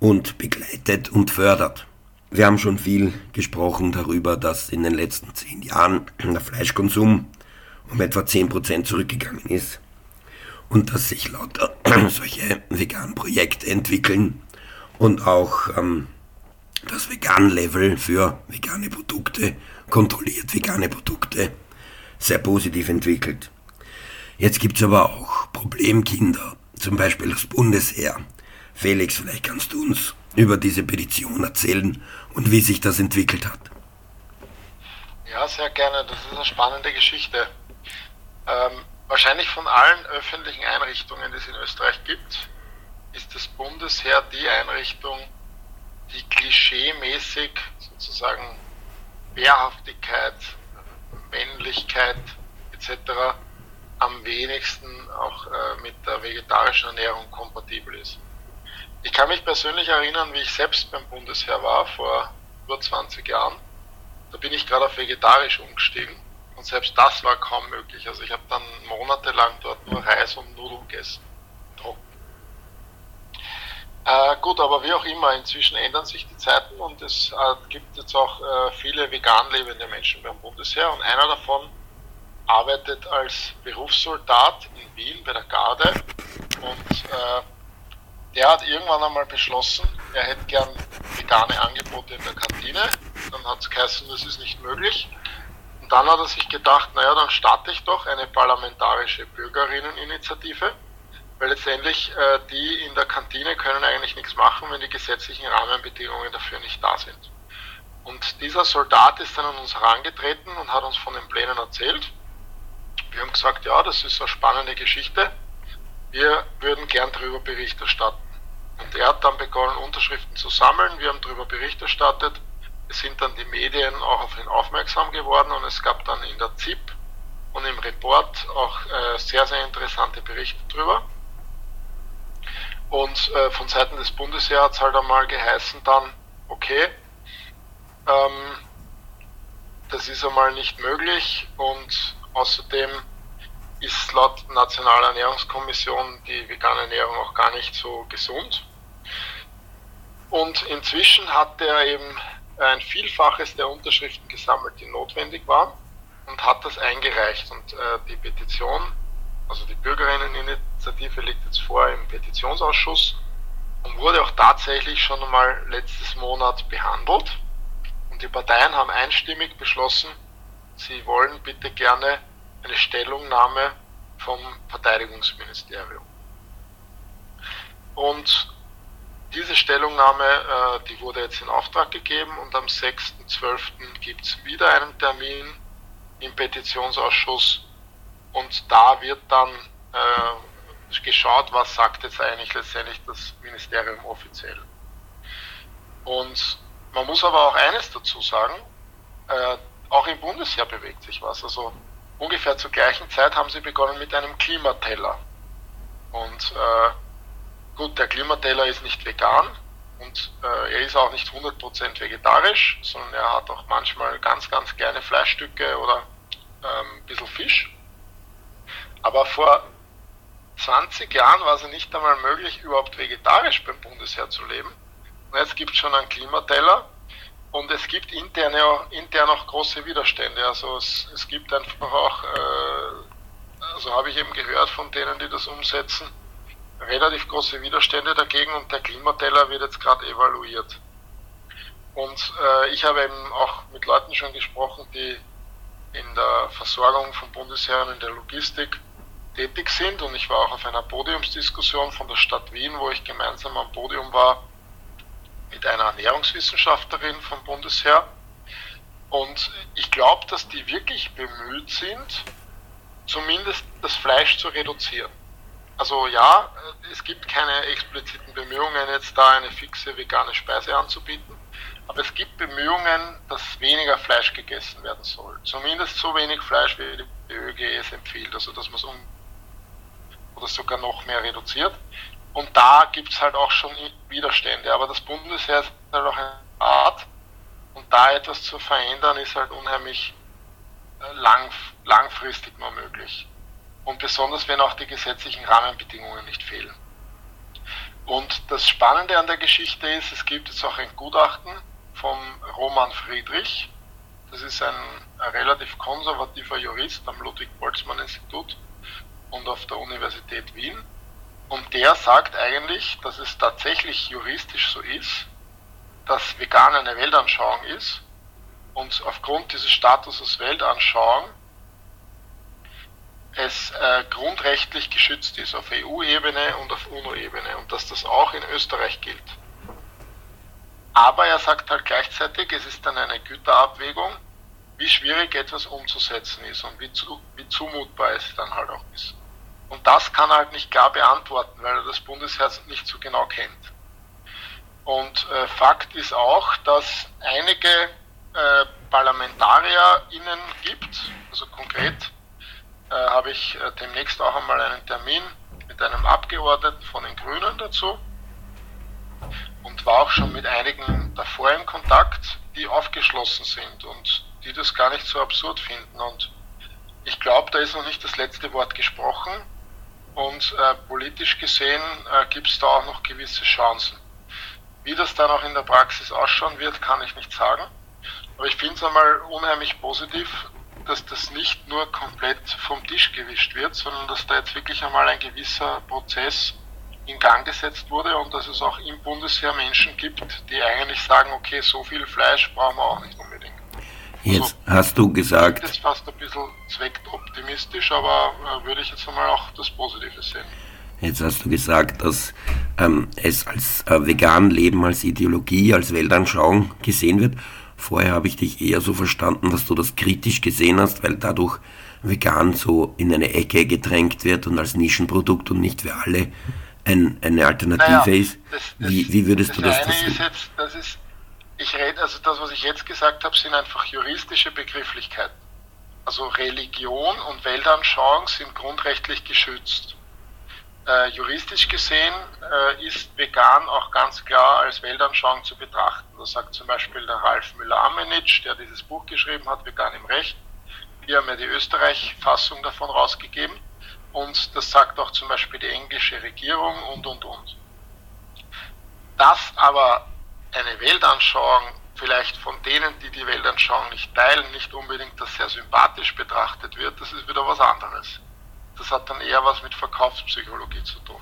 und begleitet und fördert. Wir haben schon viel gesprochen darüber, dass in den letzten zehn Jahren der Fleischkonsum um etwa 10% zurückgegangen ist und dass sich lauter solche veganen Projekte entwickeln und auch ähm, das Vegan-Level für vegane Produkte, kontrolliert vegane Produkte, sehr positiv entwickelt. Jetzt gibt es aber auch Problemkinder, zum Beispiel das Bundesheer. Felix, vielleicht kannst du uns über diese Petition erzählen und wie sich das entwickelt hat. Ja, sehr gerne. Das ist eine spannende Geschichte. Ähm, wahrscheinlich von allen öffentlichen Einrichtungen, die es in Österreich gibt, ist das Bundesheer die Einrichtung, die klischeemäßig sozusagen Wehrhaftigkeit, Männlichkeit etc. am wenigsten auch äh, mit der vegetarischen Ernährung kompatibel ist. Ich kann mich persönlich erinnern, wie ich selbst beim Bundesheer war vor über 20 Jahren. Da bin ich gerade auf vegetarisch umgestiegen und selbst das war kaum möglich. Also ich habe dann monatelang dort nur Reis und Nudeln gegessen. Trocken. Äh, gut, aber wie auch immer, inzwischen ändern sich die Zeiten und es äh, gibt jetzt auch äh, viele vegan lebende Menschen beim Bundesheer und einer davon arbeitet als Berufssoldat in Wien bei der Garde und äh, der hat irgendwann einmal beschlossen, er hätte gern vegane Angebote in der Kantine. Dann hat es geheißen, das ist nicht möglich. Und dann hat er sich gedacht, naja, dann starte ich doch eine parlamentarische Bürgerinneninitiative, weil letztendlich äh, die in der Kantine können eigentlich nichts machen, wenn die gesetzlichen Rahmenbedingungen dafür nicht da sind. Und dieser Soldat ist dann an uns herangetreten und hat uns von den Plänen erzählt. Wir haben gesagt, ja, das ist eine spannende Geschichte wir würden gern darüber Bericht erstatten. Und er hat dann begonnen, Unterschriften zu sammeln. Wir haben darüber Bericht erstattet. Es sind dann die Medien auch auf ihn aufmerksam geworden und es gab dann in der ZIP und im Report auch äh, sehr, sehr interessante Berichte darüber. Und äh, von Seiten des Bundesheers hat es halt einmal geheißen dann, okay, ähm, das ist einmal nicht möglich und außerdem ist laut Nationaler Ernährungskommission die vegane Ernährung auch gar nicht so gesund. Und inzwischen hat er eben ein Vielfaches der Unterschriften gesammelt, die notwendig waren, und hat das eingereicht. Und äh, die Petition, also die Bürgerinneninitiative liegt jetzt vor im Petitionsausschuss und wurde auch tatsächlich schon einmal letztes Monat behandelt. Und die Parteien haben einstimmig beschlossen, sie wollen bitte gerne eine Stellungnahme vom Verteidigungsministerium. Und diese Stellungnahme, äh, die wurde jetzt in Auftrag gegeben und am 6.12. gibt es wieder einen Termin im Petitionsausschuss und da wird dann äh, geschaut, was sagt jetzt eigentlich letztendlich das Ministerium offiziell. Und man muss aber auch eines dazu sagen, äh, auch im Bundesheer bewegt sich was. Also ungefähr zur gleichen Zeit haben sie begonnen mit einem Klimateller. Und äh, gut, der Klimateller ist nicht vegan und äh, er ist auch nicht 100% vegetarisch, sondern er hat auch manchmal ganz, ganz kleine Fleischstücke oder ähm, ein bisschen Fisch. Aber vor 20 Jahren war es nicht einmal möglich, überhaupt vegetarisch beim Bundesheer zu leben. Und jetzt gibt es schon einen Klimateller und es gibt interne, intern auch große Widerstände. Also es, es gibt einfach auch, äh, also habe ich eben gehört von denen, die das umsetzen, relativ große Widerstände dagegen und der Klimateller wird jetzt gerade evaluiert. Und äh, ich habe eben auch mit Leuten schon gesprochen, die in der Versorgung von Bundesheeren in der Logistik tätig sind. Und ich war auch auf einer Podiumsdiskussion von der Stadt Wien, wo ich gemeinsam am Podium war mit einer Ernährungswissenschaftlerin vom Bundesheer. Und ich glaube, dass die wirklich bemüht sind, zumindest das Fleisch zu reduzieren. Also ja, es gibt keine expliziten Bemühungen, jetzt da eine fixe vegane Speise anzubieten. Aber es gibt Bemühungen, dass weniger Fleisch gegessen werden soll. Zumindest so wenig Fleisch, wie die ÖG es empfiehlt. Also dass man es um oder sogar noch mehr reduziert. Und da gibt es halt auch schon Widerstände. Aber das Bundesheer ist halt auch eine Art. Und da etwas zu verändern, ist halt unheimlich äh, lang, langfristig nur möglich. Und besonders wenn auch die gesetzlichen Rahmenbedingungen nicht fehlen. Und das Spannende an der Geschichte ist, es gibt jetzt auch ein Gutachten vom Roman Friedrich. Das ist ein, ein relativ konservativer Jurist am Ludwig-Boltzmann-Institut und auf der Universität Wien. Und der sagt eigentlich, dass es tatsächlich juristisch so ist, dass vegan eine Weltanschauung ist und aufgrund dieses Statuses Weltanschauung es äh, grundrechtlich geschützt ist auf EU-Ebene und auf UNO-Ebene und dass das auch in Österreich gilt. Aber er sagt halt gleichzeitig, es ist dann eine Güterabwägung, wie schwierig etwas umzusetzen ist und wie, zu, wie zumutbar es dann halt auch ist. Und das kann er halt nicht klar beantworten, weil er das Bundesheer nicht so genau kennt. Und äh, Fakt ist auch, dass einige äh, ParlamentarierInnen gibt, also konkret äh, habe ich äh, demnächst auch einmal einen Termin mit einem Abgeordneten von den Grünen dazu und war auch schon mit einigen davor in Kontakt, die aufgeschlossen sind und die das gar nicht so absurd finden. Und ich glaube, da ist noch nicht das letzte Wort gesprochen und äh, politisch gesehen äh, gibt es da auch noch gewisse Chancen. Wie das dann auch in der Praxis ausschauen wird, kann ich nicht sagen. Aber ich finde es einmal unheimlich positiv, dass das nicht nur komplett vom Tisch gewischt wird, sondern dass da jetzt wirklich einmal ein gewisser Prozess in Gang gesetzt wurde und dass es auch im Bundesheer Menschen gibt, die eigentlich sagen, okay, so viel Fleisch brauchen wir auch nicht unbedingt. Jetzt hast du gesagt. Das ist fast ein bisschen zweckoptimistisch, aber äh, würde ich jetzt einmal auch das Positive sehen. Jetzt hast du gesagt, dass ähm, es als äh, vegan Leben, als Ideologie, als Weltanschauung gesehen wird. Vorher habe ich dich eher so verstanden, dass du das kritisch gesehen hast, weil dadurch vegan so in eine Ecke gedrängt wird und als Nischenprodukt und nicht für alle ein, eine Alternative naja, ist. Das, das, wie, wie würdest das du das eine ist jetzt, das ist, ich rede, also das, was ich jetzt gesagt habe, sind einfach juristische Begrifflichkeiten. Also Religion und Weltanschauung sind grundrechtlich geschützt. Äh, juristisch gesehen äh, ist vegan auch ganz klar als Weltanschauung zu betrachten. Das sagt zum Beispiel der Ralf Müller-Amenitsch, der dieses Buch geschrieben hat, Vegan im Recht. Wir haben ja die Österreich-Fassung davon rausgegeben. Und das sagt auch zum Beispiel die englische Regierung und, und, und. Dass aber eine Weltanschauung vielleicht von denen, die die Weltanschauung nicht teilen, nicht unbedingt das sehr sympathisch betrachtet wird, das ist wieder was anderes. Das hat dann eher was mit Verkaufspsychologie zu tun.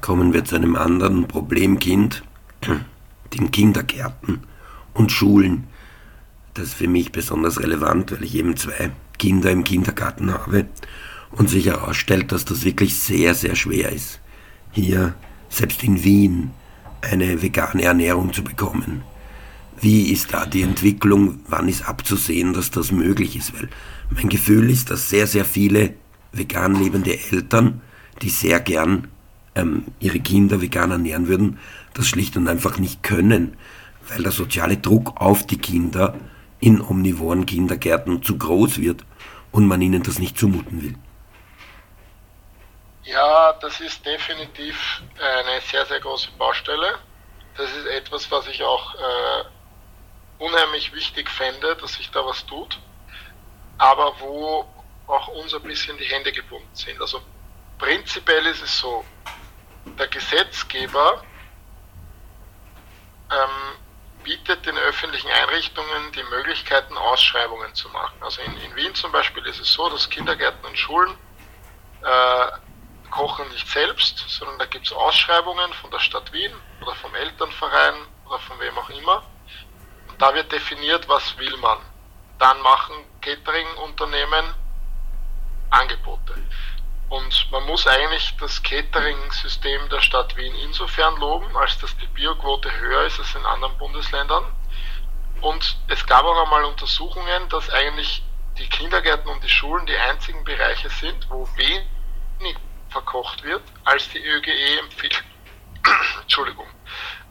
Kommen wir zu einem anderen Problemkind, den Kindergärten und Schulen. Das ist für mich besonders relevant, weil ich eben zwei Kinder im Kindergarten habe und sich herausstellt, dass das wirklich sehr, sehr schwer ist, hier, selbst in Wien, eine vegane Ernährung zu bekommen. Wie ist da die Entwicklung? Wann ist abzusehen, dass das möglich ist? Weil mein Gefühl ist, dass sehr, sehr viele vegan lebende Eltern, die sehr gern ähm, ihre Kinder vegan ernähren würden, das schlicht und einfach nicht können, weil der soziale Druck auf die Kinder in omnivoren Kindergärten zu groß wird und man ihnen das nicht zumuten will. Ja, das ist definitiv eine sehr, sehr große Baustelle. Das ist etwas, was ich auch äh, unheimlich wichtig fände, dass sich da was tut, aber wo auch uns ein bisschen die Hände gebunden sind. Also prinzipiell ist es so, der Gesetzgeber ähm, bietet den öffentlichen Einrichtungen die Möglichkeiten, Ausschreibungen zu machen. Also in, in Wien zum Beispiel ist es so, dass Kindergärten und Schulen äh, kochen nicht selbst, sondern da gibt es Ausschreibungen von der Stadt Wien oder vom Elternverein oder von wem auch immer. Und da wird definiert, was will man. dann machen Catering-Unternehmen Angebote. Und man muss eigentlich das Catering-System der Stadt Wien insofern loben, als dass die Bioquote höher ist als in anderen Bundesländern. Und es gab auch einmal Untersuchungen, dass eigentlich die Kindergärten und die Schulen die einzigen Bereiche sind, wo wenig verkocht wird, als die ÖGE empfiehlt. Entschuldigung.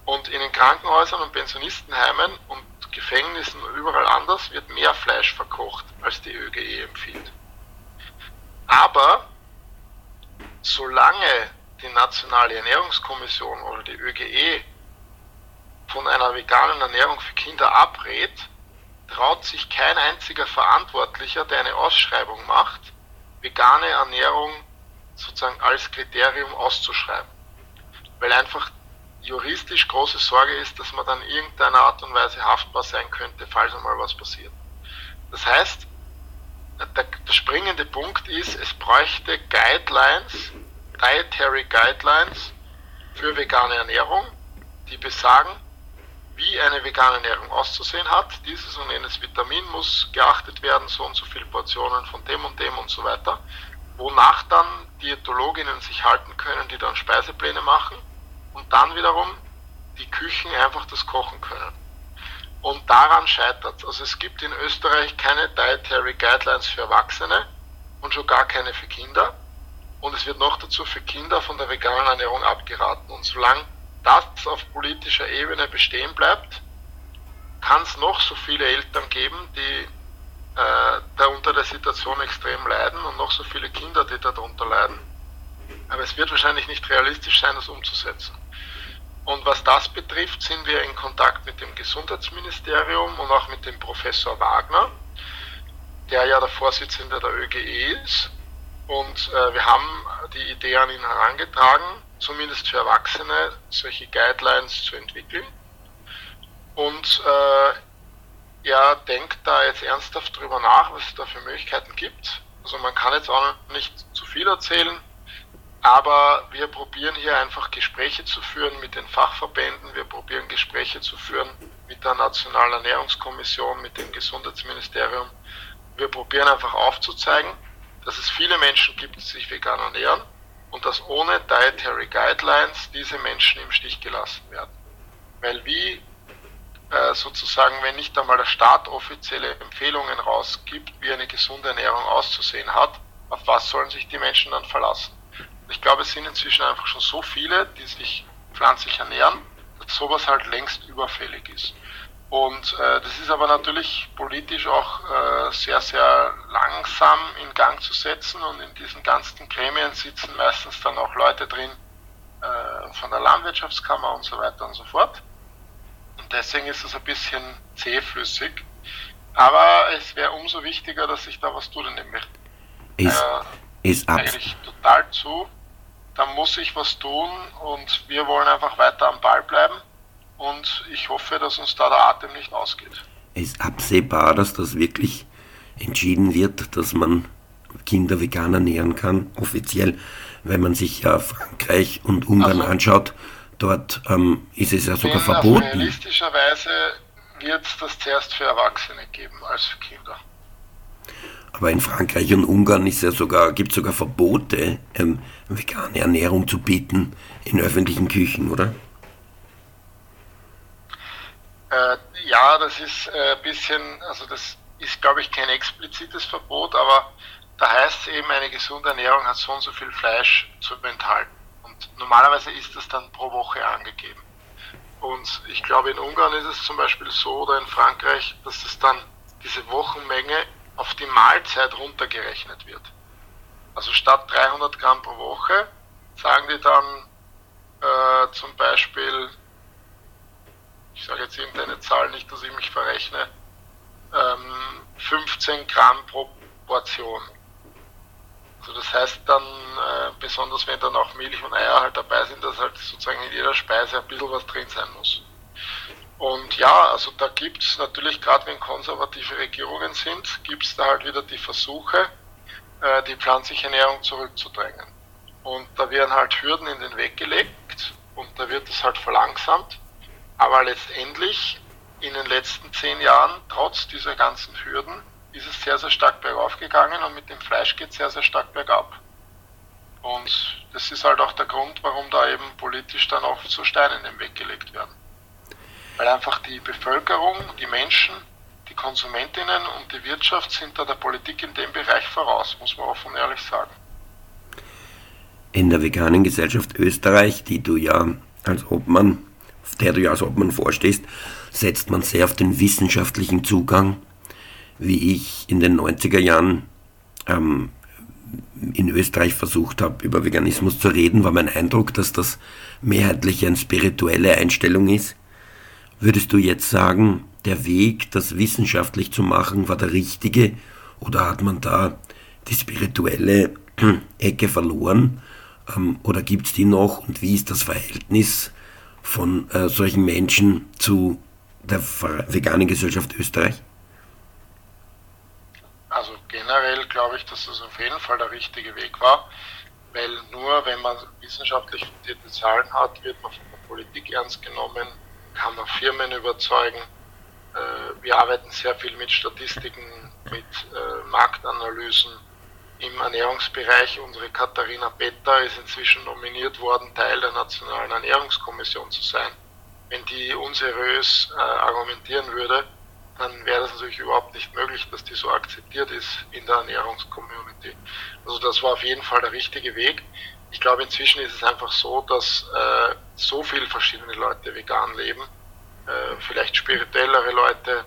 Und in den Krankenhäusern und Pensionistenheimen und Gefängnissen und überall anders wird mehr Fleisch verkocht, als die ÖGE empfiehlt. Aber solange die Nationale Ernährungskommission oder die ÖGE von einer veganen Ernährung für Kinder abrät, traut sich kein einziger Verantwortlicher, der eine Ausschreibung macht, vegane Ernährung sozusagen als Kriterium auszuschreiben. Weil einfach juristisch große Sorge ist, dass man dann irgendeiner Art und Weise haftbar sein könnte, falls einmal was passiert. Das heißt, der, der springende Punkt ist, es bräuchte Guidelines, Dietary Guidelines für vegane Ernährung, die besagen, wie eine vegane Ernährung auszusehen hat. Dieses und jenes Vitamin muss geachtet werden, so und so viele Portionen von dem und dem und so weiter. Wonach dann Diätologinnen sich halten können, die dann Speisepläne machen und dann wiederum die Küchen einfach das kochen können. Und daran scheitert es. Also es gibt in Österreich keine Dietary Guidelines für Erwachsene und schon gar keine für Kinder. Und es wird noch dazu für Kinder von der veganen Ernährung abgeraten. Und solange das auf politischer Ebene bestehen bleibt, kann es noch so viele Eltern geben, die äh, da unter der Situation extrem leiden und noch so viele Kinder, die darunter leiden. Aber es wird wahrscheinlich nicht realistisch sein, das umzusetzen. Und was das betrifft, sind wir in Kontakt mit dem Gesundheitsministerium und auch mit dem Professor Wagner, der ja der Vorsitzende der ÖGE ist. Und äh, wir haben die Idee an ihn herangetragen, zumindest für Erwachsene solche Guidelines zu entwickeln. Und äh, er denkt da jetzt ernsthaft drüber nach, was es da für Möglichkeiten gibt. Also man kann jetzt auch nicht zu viel erzählen. Aber wir probieren hier einfach Gespräche zu führen mit den Fachverbänden. Wir probieren Gespräche zu führen mit der Nationalen Ernährungskommission, mit dem Gesundheitsministerium. Wir probieren einfach aufzuzeigen, dass es viele Menschen gibt, die sich vegan ernähren und dass ohne Dietary Guidelines diese Menschen im Stich gelassen werden. Weil wie sozusagen, wenn nicht einmal der Staat offizielle Empfehlungen rausgibt, wie eine gesunde Ernährung auszusehen hat, auf was sollen sich die Menschen dann verlassen? Ich glaube, es sind inzwischen einfach schon so viele, die sich pflanzlich ernähren, dass sowas halt längst überfällig ist. Und äh, das ist aber natürlich politisch auch äh, sehr, sehr langsam in Gang zu setzen und in diesen ganzen Gremien sitzen meistens dann auch Leute drin äh, von der Landwirtschaftskammer und so weiter und so fort. Deswegen ist es ein bisschen zähflüssig. Aber es wäre umso wichtiger, dass sich da was tut in dem Bericht. Ist, äh, ist eigentlich total zu da muss ich was tun und wir wollen einfach weiter am Ball bleiben und ich hoffe, dass uns da der Atem nicht ausgeht. Ist absehbar, dass das wirklich entschieden wird, dass man Kinder vegan ernähren kann, offiziell, wenn man sich ja Frankreich und Ungarn also, anschaut, dort ähm, ist es ja sogar verboten. Realistischerweise wird es das zuerst für Erwachsene geben als für Kinder. Aber in Frankreich und Ungarn ist ja sogar, gibt es sogar Verbote, ähm, vegane Ernährung zu bieten in öffentlichen Küchen, oder? Äh, ja, das ist ein äh, bisschen, also das ist, glaube ich, kein explizites Verbot, aber da heißt es eben, eine gesunde Ernährung hat so und so viel Fleisch zu enthalten. Normalerweise ist das dann pro Woche angegeben. Und ich glaube, in Ungarn ist es zum Beispiel so oder in Frankreich, dass es dann diese Wochenmenge auf die Mahlzeit runtergerechnet wird. Also statt 300 Gramm pro Woche sagen die dann äh, zum Beispiel, ich sage jetzt irgendeine Zahl, nicht, dass ich mich verrechne, ähm, 15 Gramm pro Portion. Also das heißt dann, äh, besonders wenn dann auch Milch und Eier halt dabei sind, dass halt sozusagen in jeder Speise ein bisschen was drin sein muss. Und ja, also da gibt es natürlich, gerade wenn konservative Regierungen sind, gibt es da halt wieder die Versuche, äh, die pflanzliche Ernährung zurückzudrängen. Und da werden halt Hürden in den Weg gelegt und da wird es halt verlangsamt. Aber letztendlich in den letzten zehn Jahren, trotz dieser ganzen Hürden, ist es sehr, sehr stark bergauf gegangen und mit dem Fleisch geht es sehr, sehr stark bergab. Und das ist halt auch der Grund, warum da eben politisch dann oft so Steine in den Weg gelegt werden. Weil einfach die Bevölkerung, die Menschen, die Konsumentinnen und die Wirtschaft sind da der Politik in dem Bereich voraus, muss man offen und ehrlich sagen. In der veganen Gesellschaft Österreich, die du ja als Obmann, der du ja als Obmann vorstehst, setzt man sehr auf den wissenschaftlichen Zugang. Wie ich in den 90er Jahren ähm, in Österreich versucht habe, über Veganismus zu reden, war mein Eindruck, dass das mehrheitlich eine spirituelle Einstellung ist. Würdest du jetzt sagen, der Weg, das wissenschaftlich zu machen, war der richtige oder hat man da die spirituelle Ecke verloren? Ähm, oder gibt es die noch und wie ist das Verhältnis von äh, solchen Menschen zu der veganen Gesellschaft Österreich? Also generell glaube ich, dass das auf jeden Fall der richtige Weg war, weil nur wenn man wissenschaftlich fundierte Zahlen hat, wird man von der Politik ernst genommen, kann man Firmen überzeugen. Äh, wir arbeiten sehr viel mit Statistiken, mit äh, Marktanalysen im Ernährungsbereich. Unsere Katharina Better ist inzwischen nominiert worden, Teil der Nationalen Ernährungskommission zu sein. Wenn die unseriös äh, argumentieren würde, dann wäre das natürlich überhaupt nicht möglich, dass die so akzeptiert ist in der Ernährungscommunity. Also das war auf jeden Fall der richtige Weg. Ich glaube, inzwischen ist es einfach so, dass äh, so viele verschiedene Leute vegan leben, äh, vielleicht spirituellere Leute.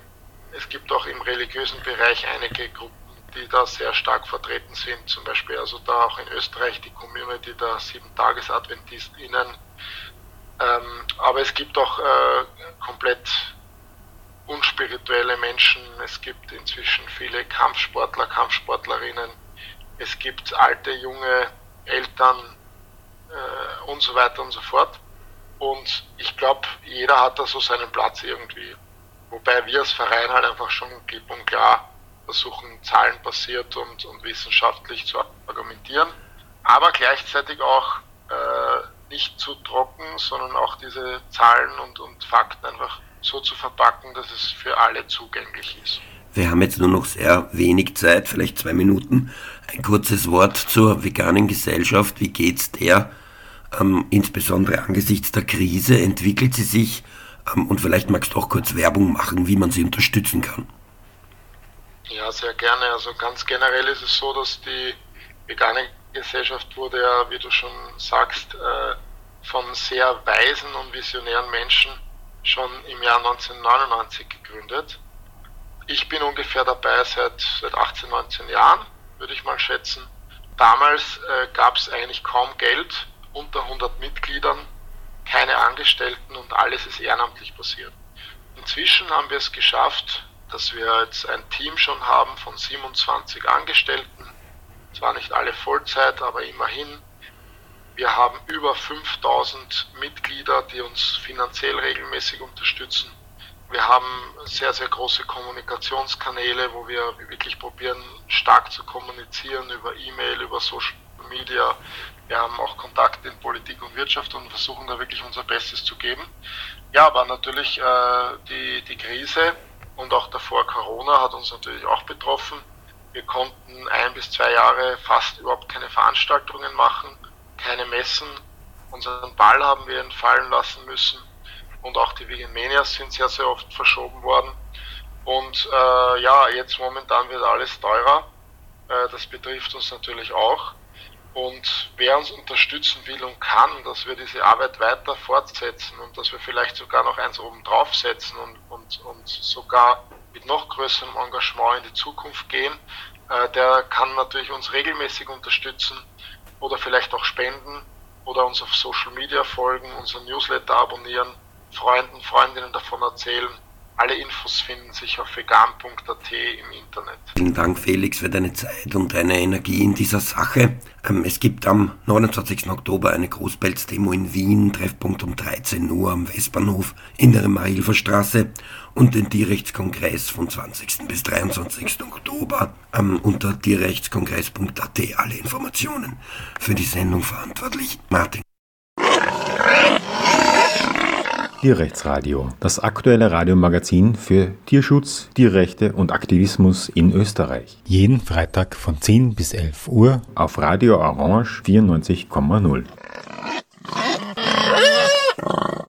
Es gibt auch im religiösen Bereich einige Gruppen, die da sehr stark vertreten sind. Zum Beispiel also da auch in Österreich die Community der Sieben-Tages-AdventistInnen. Ähm, aber es gibt auch äh, komplett unspirituelle Menschen. Es gibt inzwischen viele Kampfsportler, Kampfsportlerinnen. Es gibt alte, junge Eltern äh, und so weiter und so fort. Und ich glaube, jeder hat da so seinen Platz irgendwie. Wobei wir als Verein halt einfach schon klipp und klar versuchen, zahlenbasiert und, und wissenschaftlich zu argumentieren. Aber gleichzeitig auch äh, nicht zu trocken, sondern auch diese Zahlen und, und Fakten einfach so zu verpacken, dass es für alle zugänglich ist. Wir haben jetzt nur noch sehr wenig Zeit, vielleicht zwei Minuten. Ein kurzes Wort zur veganen Gesellschaft. Wie geht's der? Ähm, insbesondere angesichts der Krise entwickelt sie sich ähm, und vielleicht magst du auch kurz Werbung machen, wie man sie unterstützen kann. Ja, sehr gerne. Also ganz generell ist es so, dass die vegane Gesellschaft wurde ja, wie du schon sagst, äh, von sehr weisen und visionären Menschen schon im Jahr 1999 gegründet. Ich bin ungefähr dabei seit, seit 18, 19 Jahren, würde ich mal schätzen. Damals äh, gab es eigentlich kaum Geld, unter 100 Mitgliedern, keine Angestellten und alles ist ehrenamtlich passiert. Inzwischen haben wir es geschafft, dass wir jetzt ein Team schon haben von 27 Angestellten. Zwar nicht alle Vollzeit, aber immerhin wir haben über 5000 Mitglieder, die uns finanziell regelmäßig unterstützen. Wir haben sehr, sehr große Kommunikationskanäle, wo wir wirklich probieren, stark zu kommunizieren über E-Mail, über Social Media. Wir haben auch Kontakte in Politik und Wirtschaft und versuchen da wirklich unser Bestes zu geben. Ja, aber natürlich äh, die, die Krise und auch davor Corona hat uns natürlich auch betroffen. Wir konnten ein bis zwei Jahre fast überhaupt keine Veranstaltungen machen keine Messen. Unseren Ball haben wir entfallen lassen müssen und auch die Vegan sind sehr, sehr oft verschoben worden. Und äh, ja, jetzt momentan wird alles teurer. Äh, das betrifft uns natürlich auch. Und wer uns unterstützen will und kann, dass wir diese Arbeit weiter fortsetzen und dass wir vielleicht sogar noch eins oben draufsetzen und, und, und sogar mit noch größerem Engagement in die Zukunft gehen, äh, der kann natürlich uns regelmäßig unterstützen oder vielleicht auch spenden oder uns auf Social Media folgen, unseren Newsletter abonnieren, Freunden, Freundinnen davon erzählen. Alle Infos finden sich auf vegan.at im Internet. Vielen Dank, Felix, für deine Zeit und deine Energie in dieser Sache. Ähm, es gibt am 29. Oktober eine Großpelzdemo in Wien, Treffpunkt um 13 Uhr am Westbahnhof in der Marilfer Straße und den Tierrechtskongress vom 20. bis 23. Oktober ähm, unter tierrechtskongress.at alle Informationen. Für die Sendung verantwortlich Martin. Tierrechtsradio, das aktuelle Radiomagazin für Tierschutz, Tierrechte und Aktivismus in Österreich. Jeden Freitag von 10 bis 11 Uhr auf Radio Orange 94,0.